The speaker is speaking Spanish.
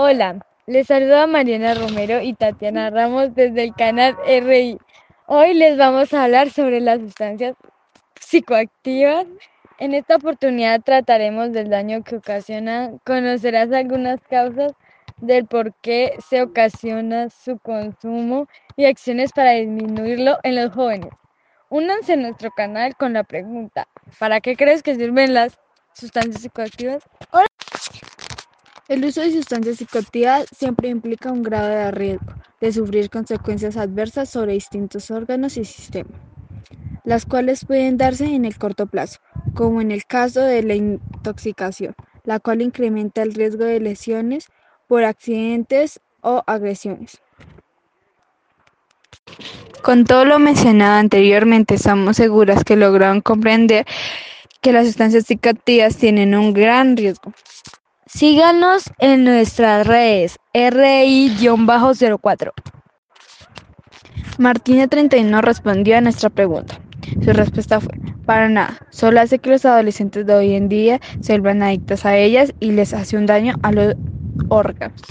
Hola, les saluda Mariana Romero y Tatiana Ramos desde el canal RI. Hoy les vamos a hablar sobre las sustancias psicoactivas. En esta oportunidad trataremos del daño que ocasionan. Conocerás algunas causas del por qué se ocasiona su consumo y acciones para disminuirlo en los jóvenes. Únanse a nuestro canal con la pregunta, ¿para qué crees que sirven las sustancias psicoactivas? El uso de sustancias psicoactivas siempre implica un grado de riesgo de sufrir consecuencias adversas sobre distintos órganos y sistemas, las cuales pueden darse en el corto plazo, como en el caso de la intoxicación, la cual incrementa el riesgo de lesiones por accidentes o agresiones. Con todo lo mencionado anteriormente, estamos seguras que lograron comprender que las sustancias psicoactivas tienen un gran riesgo. Síganos en nuestras redes RI-04. Martina31 respondió a nuestra pregunta. Su respuesta fue, para nada, solo hace que los adolescentes de hoy en día se vuelvan adictos a ellas y les hace un daño a los órganos.